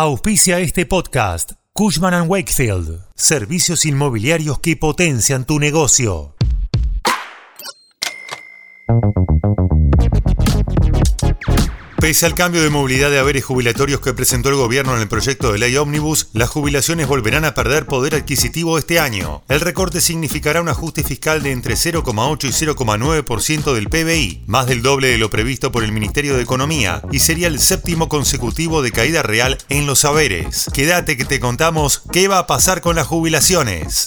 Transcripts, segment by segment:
Auspicia este podcast. Cushman ⁇ Wakefield. Servicios inmobiliarios que potencian tu negocio. Pese al cambio de movilidad de haberes jubilatorios que presentó el gobierno en el proyecto de ley Omnibus, las jubilaciones volverán a perder poder adquisitivo este año. El recorte significará un ajuste fiscal de entre 0,8 y 0,9% del PBI, más del doble de lo previsto por el Ministerio de Economía, y sería el séptimo consecutivo de caída real en los haberes. Quédate que te contamos qué va a pasar con las jubilaciones.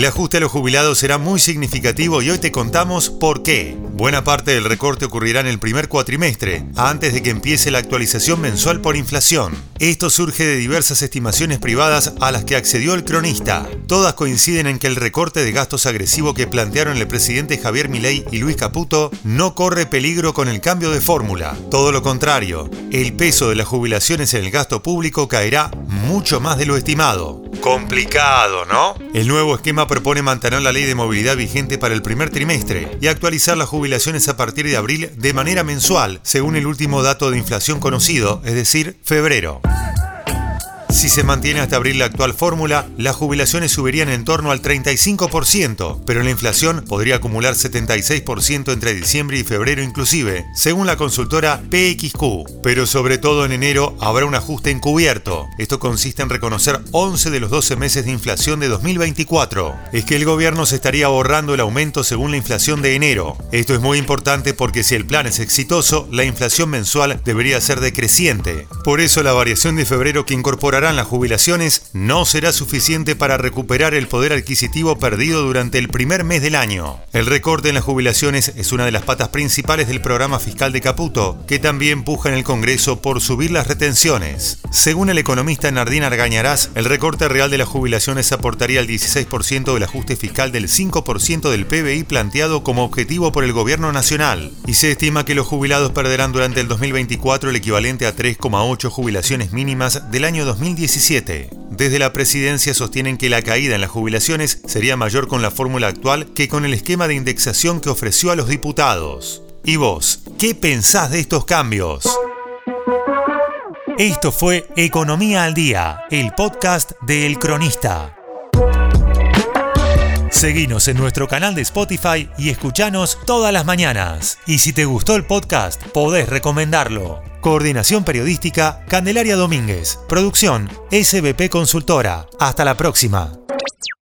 El ajuste a los jubilados será muy significativo y hoy te contamos por qué. Buena parte del recorte ocurrirá en el primer cuatrimestre, antes de que empiece la actualización mensual por inflación. Esto surge de diversas estimaciones privadas a las que accedió el cronista. Todas coinciden en que el recorte de gastos agresivo que plantearon el presidente Javier Milei y Luis Caputo no corre peligro con el cambio de fórmula. Todo lo contrario, el peso de las jubilaciones en el gasto público caerá mucho más de lo estimado. Complicado, ¿no? El nuevo esquema propone mantener la ley de movilidad vigente para el primer trimestre y actualizar las jubilaciones a partir de abril de manera mensual, según el último dato de inflación conocido, es decir, febrero. Si se mantiene hasta abril la actual fórmula, las jubilaciones subirían en torno al 35%, pero la inflación podría acumular 76% entre diciembre y febrero inclusive, según la consultora PXQ. Pero sobre todo en enero habrá un ajuste encubierto. Esto consiste en reconocer 11 de los 12 meses de inflación de 2024. Es que el gobierno se estaría ahorrando el aumento según la inflación de enero. Esto es muy importante porque si el plan es exitoso, la inflación mensual debería ser decreciente. Por eso la variación de febrero que incorpora las jubilaciones no será suficiente para recuperar el poder adquisitivo perdido durante el primer mes del año. El recorte en las jubilaciones es una de las patas principales del programa fiscal de Caputo, que también puja en el Congreso por subir las retenciones. Según el economista Nardín Argañarás, el recorte real de las jubilaciones aportaría el 16% del ajuste fiscal del 5% del PBI planteado como objetivo por el gobierno nacional, y se estima que los jubilados perderán durante el 2024 el equivalente a 3,8 jubilaciones mínimas del año 2020 2017. Desde la presidencia sostienen que la caída en las jubilaciones sería mayor con la fórmula actual que con el esquema de indexación que ofreció a los diputados. ¿Y vos, qué pensás de estos cambios? Esto fue Economía al Día, el podcast de El Cronista. Seguinos en nuestro canal de Spotify y escuchanos todas las mañanas. Y si te gustó el podcast, podés recomendarlo. Coordinación Periodística, Candelaria Domínguez. Producción, SBP Consultora. Hasta la próxima.